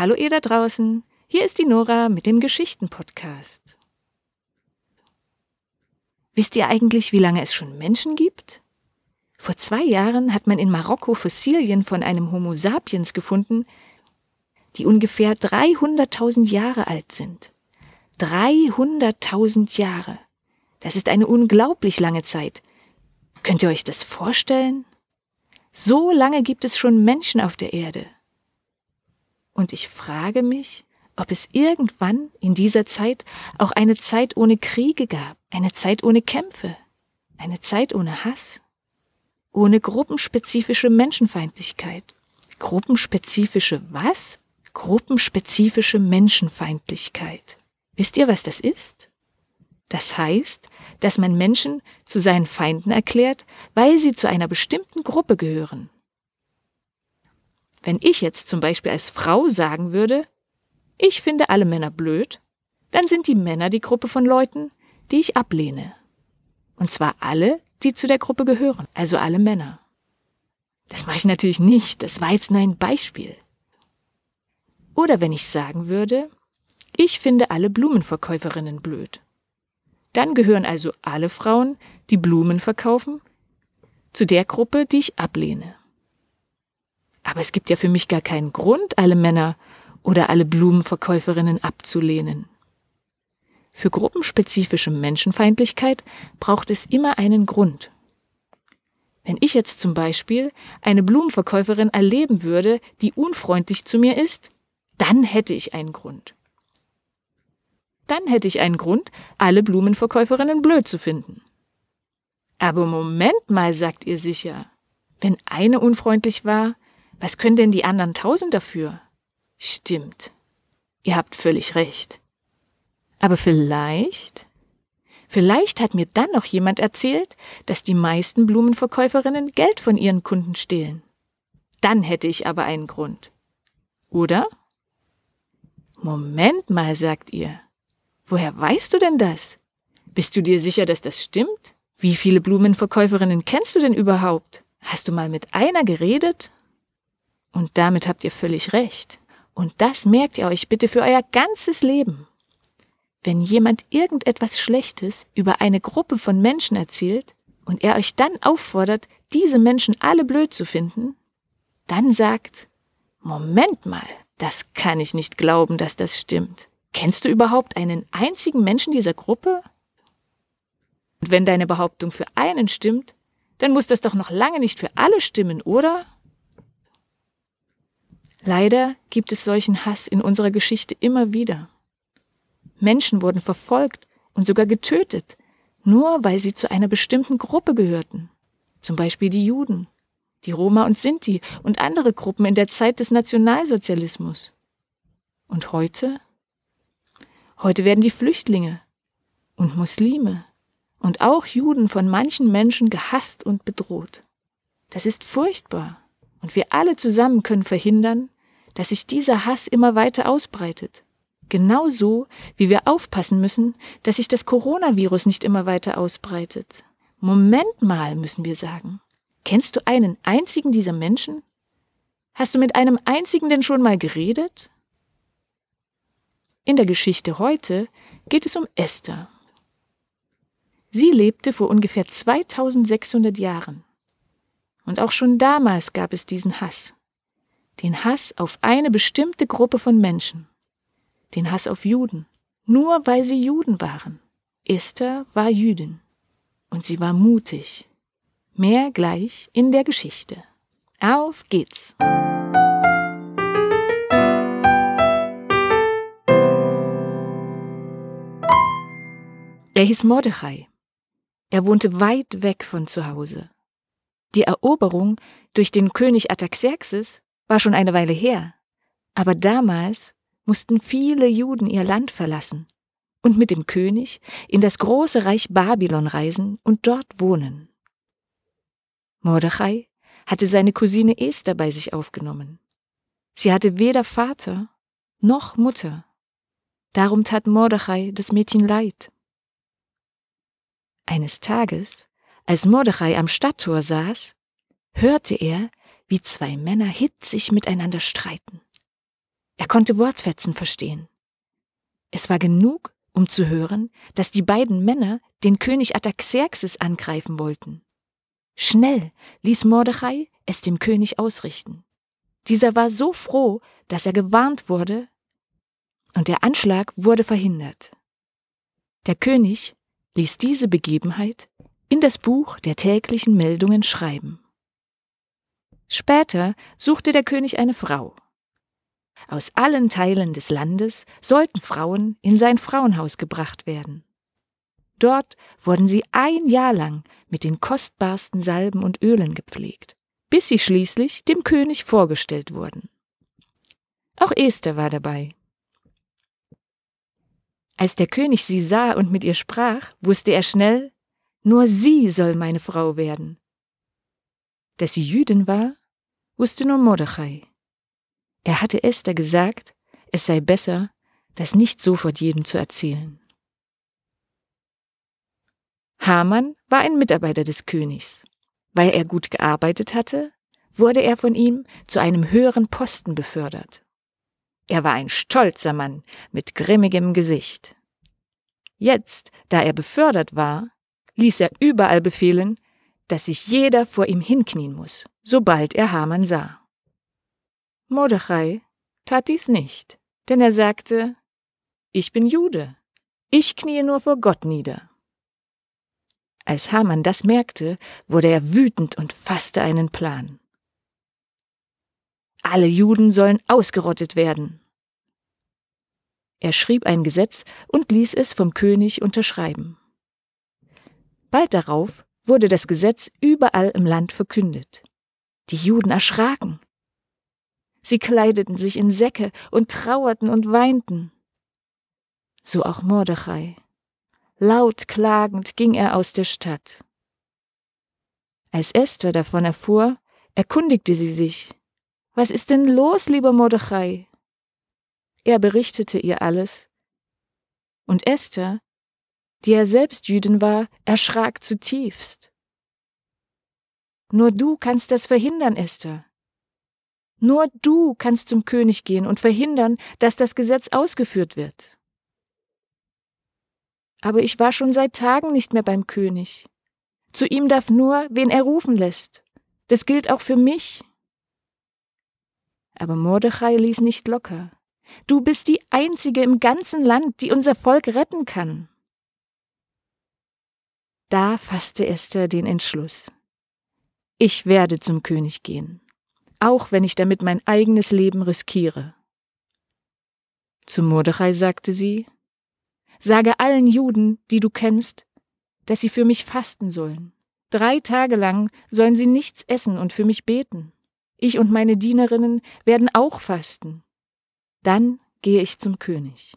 Hallo ihr da draußen, hier ist die Nora mit dem Geschichten-Podcast. Wisst ihr eigentlich, wie lange es schon Menschen gibt? Vor zwei Jahren hat man in Marokko Fossilien von einem Homo sapiens gefunden, die ungefähr 300.000 Jahre alt sind. 300.000 Jahre. Das ist eine unglaublich lange Zeit. Könnt ihr euch das vorstellen? So lange gibt es schon Menschen auf der Erde. Und ich frage mich, ob es irgendwann in dieser Zeit auch eine Zeit ohne Kriege gab, eine Zeit ohne Kämpfe, eine Zeit ohne Hass, ohne gruppenspezifische Menschenfeindlichkeit. Gruppenspezifische was? Gruppenspezifische Menschenfeindlichkeit. Wisst ihr, was das ist? Das heißt, dass man Menschen zu seinen Feinden erklärt, weil sie zu einer bestimmten Gruppe gehören. Wenn ich jetzt zum Beispiel als Frau sagen würde, ich finde alle Männer blöd, dann sind die Männer die Gruppe von Leuten, die ich ablehne. Und zwar alle, die zu der Gruppe gehören, also alle Männer. Das mache ich natürlich nicht, das war jetzt nur ein Beispiel. Oder wenn ich sagen würde, ich finde alle Blumenverkäuferinnen blöd. Dann gehören also alle Frauen, die Blumen verkaufen, zu der Gruppe, die ich ablehne. Aber es gibt ja für mich gar keinen Grund, alle Männer oder alle Blumenverkäuferinnen abzulehnen. Für gruppenspezifische Menschenfeindlichkeit braucht es immer einen Grund. Wenn ich jetzt zum Beispiel eine Blumenverkäuferin erleben würde, die unfreundlich zu mir ist, dann hätte ich einen Grund dann hätte ich einen Grund, alle Blumenverkäuferinnen blöd zu finden. Aber Moment mal, sagt ihr sicher. Wenn eine unfreundlich war, was können denn die anderen tausend dafür? Stimmt. Ihr habt völlig recht. Aber vielleicht, vielleicht hat mir dann noch jemand erzählt, dass die meisten Blumenverkäuferinnen Geld von ihren Kunden stehlen. Dann hätte ich aber einen Grund. Oder? Moment mal, sagt ihr. Woher weißt du denn das? Bist du dir sicher, dass das stimmt? Wie viele Blumenverkäuferinnen kennst du denn überhaupt? Hast du mal mit einer geredet? Und damit habt ihr völlig recht. Und das merkt ihr euch bitte für euer ganzes Leben. Wenn jemand irgendetwas Schlechtes über eine Gruppe von Menschen erzählt und er euch dann auffordert, diese Menschen alle blöd zu finden, dann sagt, Moment mal, das kann ich nicht glauben, dass das stimmt. Kennst du überhaupt einen einzigen Menschen dieser Gruppe? Und wenn deine Behauptung für einen stimmt, dann muss das doch noch lange nicht für alle stimmen, oder? Leider gibt es solchen Hass in unserer Geschichte immer wieder. Menschen wurden verfolgt und sogar getötet, nur weil sie zu einer bestimmten Gruppe gehörten, zum Beispiel die Juden, die Roma und Sinti und andere Gruppen in der Zeit des Nationalsozialismus. Und heute? Heute werden die Flüchtlinge und Muslime und auch Juden von manchen Menschen gehasst und bedroht. Das ist furchtbar. Und wir alle zusammen können verhindern, dass sich dieser Hass immer weiter ausbreitet. Genauso wie wir aufpassen müssen, dass sich das Coronavirus nicht immer weiter ausbreitet. Moment mal, müssen wir sagen. Kennst du einen einzigen dieser Menschen? Hast du mit einem einzigen denn schon mal geredet? In der Geschichte heute geht es um Esther. Sie lebte vor ungefähr 2600 Jahren. Und auch schon damals gab es diesen Hass. Den Hass auf eine bestimmte Gruppe von Menschen. Den Hass auf Juden. Nur weil sie Juden waren. Esther war Jüdin. Und sie war mutig. Mehr gleich in der Geschichte. Auf geht's! Er hieß Mordechai. Er wohnte weit weg von zu Hause. Die Eroberung durch den König Ataxerxes war schon eine Weile her, aber damals mussten viele Juden ihr Land verlassen und mit dem König in das große Reich Babylon reisen und dort wohnen. Mordechai hatte seine Cousine Esther bei sich aufgenommen. Sie hatte weder Vater noch Mutter. Darum tat Mordechai das Mädchen leid. Eines Tages, als Mordechai am Stadttor saß, hörte er, wie zwei Männer hitzig miteinander streiten. Er konnte Wortfetzen verstehen. Es war genug, um zu hören, dass die beiden Männer den König Ataxerxes angreifen wollten. Schnell ließ Mordechai es dem König ausrichten. Dieser war so froh, dass er gewarnt wurde, und der Anschlag wurde verhindert. Der König ließ diese Begebenheit in das Buch der täglichen Meldungen schreiben. Später suchte der König eine Frau. Aus allen Teilen des Landes sollten Frauen in sein Frauenhaus gebracht werden. Dort wurden sie ein Jahr lang mit den kostbarsten Salben und Ölen gepflegt, bis sie schließlich dem König vorgestellt wurden. Auch Esther war dabei. Als der König sie sah und mit ihr sprach, wusste er schnell, nur sie soll meine Frau werden. Dass sie Jüdin war, wusste nur Mordechai. Er hatte Esther gesagt, es sei besser, das nicht sofort jedem zu erzählen. Haman war ein Mitarbeiter des Königs. Weil er gut gearbeitet hatte, wurde er von ihm zu einem höheren Posten befördert. Er war ein stolzer Mann mit grimmigem Gesicht. Jetzt, da er befördert war, ließ er überall befehlen, dass sich jeder vor ihm hinknien muss, sobald er Haman sah. Mordechai tat dies nicht, denn er sagte, ich bin Jude, ich kniee nur vor Gott nieder. Als Haman das merkte, wurde er wütend und fasste einen Plan. Alle Juden sollen ausgerottet werden. Er schrieb ein Gesetz und ließ es vom König unterschreiben. Bald darauf wurde das Gesetz überall im Land verkündet. Die Juden erschraken. Sie kleideten sich in Säcke und trauerten und weinten. So auch Mordechai. Laut klagend ging er aus der Stadt. Als Esther davon erfuhr, erkundigte sie sich. Was ist denn los, lieber Mordechai? Er berichtete ihr alles. Und Esther die er selbst Jüdin war, erschrak zutiefst. Nur du kannst das verhindern, Esther. Nur du kannst zum König gehen und verhindern, dass das Gesetz ausgeführt wird. Aber ich war schon seit Tagen nicht mehr beim König. Zu ihm darf nur, wen er rufen lässt. Das gilt auch für mich. Aber Mordechai ließ nicht locker. Du bist die Einzige im ganzen Land, die unser Volk retten kann. Da fasste Esther den Entschluss. Ich werde zum König gehen, auch wenn ich damit mein eigenes Leben riskiere. Zu Mordechai sagte sie, Sage allen Juden, die du kennst, dass sie für mich fasten sollen. Drei Tage lang sollen sie nichts essen und für mich beten. Ich und meine Dienerinnen werden auch fasten. Dann gehe ich zum König.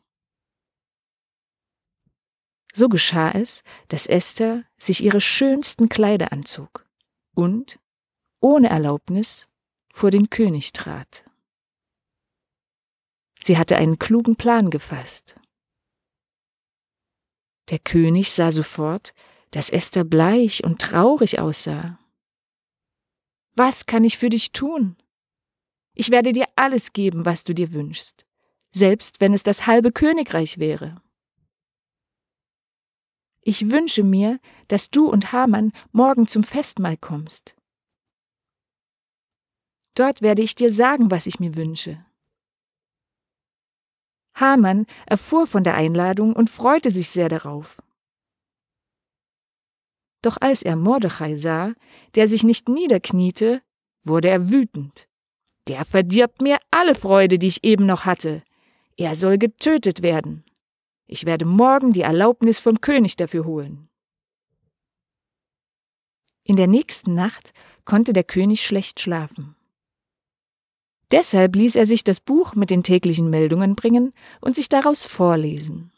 So geschah es, dass Esther sich ihre schönsten Kleider anzog und, ohne Erlaubnis, vor den König trat. Sie hatte einen klugen Plan gefasst. Der König sah sofort, dass Esther bleich und traurig aussah. Was kann ich für dich tun? Ich werde dir alles geben, was du dir wünschst, selbst wenn es das halbe Königreich wäre. Ich wünsche mir, dass du und Hamann morgen zum Festmahl kommst. Dort werde ich dir sagen, was ich mir wünsche. Hamann erfuhr von der Einladung und freute sich sehr darauf. Doch als er Mordechai sah, der sich nicht niederkniete, wurde er wütend. Der verdirbt mir alle Freude, die ich eben noch hatte. Er soll getötet werden. Ich werde morgen die Erlaubnis vom König dafür holen. In der nächsten Nacht konnte der König schlecht schlafen. Deshalb ließ er sich das Buch mit den täglichen Meldungen bringen und sich daraus vorlesen.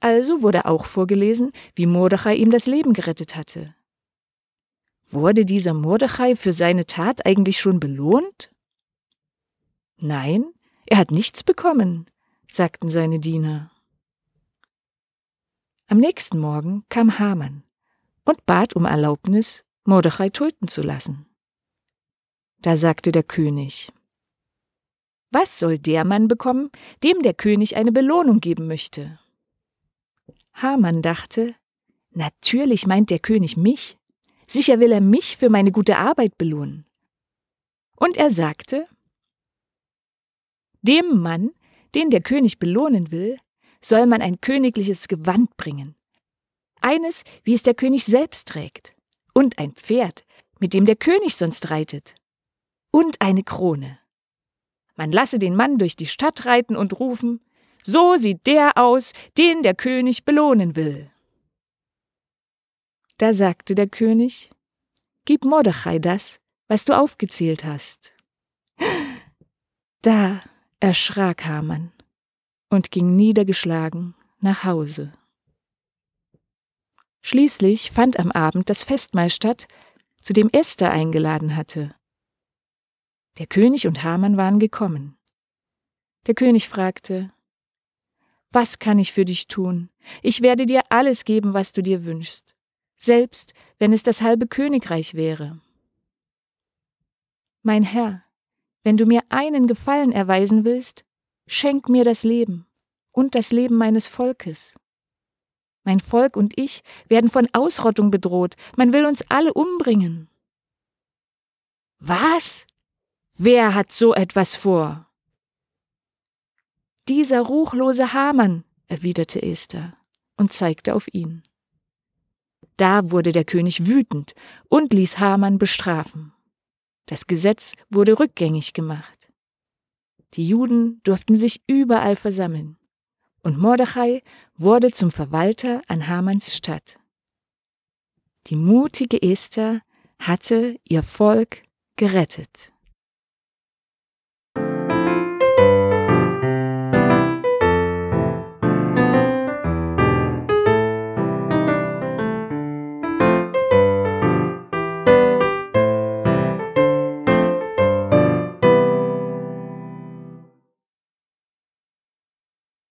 Also wurde auch vorgelesen, wie Mordechai ihm das Leben gerettet hatte. Wurde dieser Mordechai für seine Tat eigentlich schon belohnt? Nein, er hat nichts bekommen, sagten seine Diener. Am nächsten Morgen kam Haman und bat um Erlaubnis, Mordechai töten zu lassen. Da sagte der König, Was soll der Mann bekommen, dem der König eine Belohnung geben möchte? Haman dachte, natürlich meint der König mich. Sicher will er mich für meine gute Arbeit belohnen. Und er sagte, dem Mann, den der König belohnen will, soll man ein königliches Gewand bringen. Eines, wie es der König selbst trägt. Und ein Pferd, mit dem der König sonst reitet. Und eine Krone. Man lasse den Mann durch die Stadt reiten und rufen, so sieht der aus, den der König belohnen will. Da sagte der König, Gib Mordechai das, was du aufgezählt hast. Da erschrak Haman und ging niedergeschlagen nach Hause. Schließlich fand am Abend das Festmahl statt, zu dem Esther eingeladen hatte. Der König und Haman waren gekommen. Der König fragte, Was kann ich für dich tun? Ich werde dir alles geben, was du dir wünschst, selbst wenn es das halbe Königreich wäre. Mein Herr, wenn du mir einen Gefallen erweisen willst, schenk mir das Leben und das Leben meines Volkes. Mein Volk und ich werden von Ausrottung bedroht, man will uns alle umbringen. Was? Wer hat so etwas vor? Dieser ruchlose Hamann, erwiderte Esther und zeigte auf ihn. Da wurde der König wütend und ließ Hamann bestrafen. Das Gesetz wurde rückgängig gemacht. Die Juden durften sich überall versammeln, und Mordechai wurde zum Verwalter an Hamanns Stadt. Die mutige Esther hatte ihr Volk gerettet.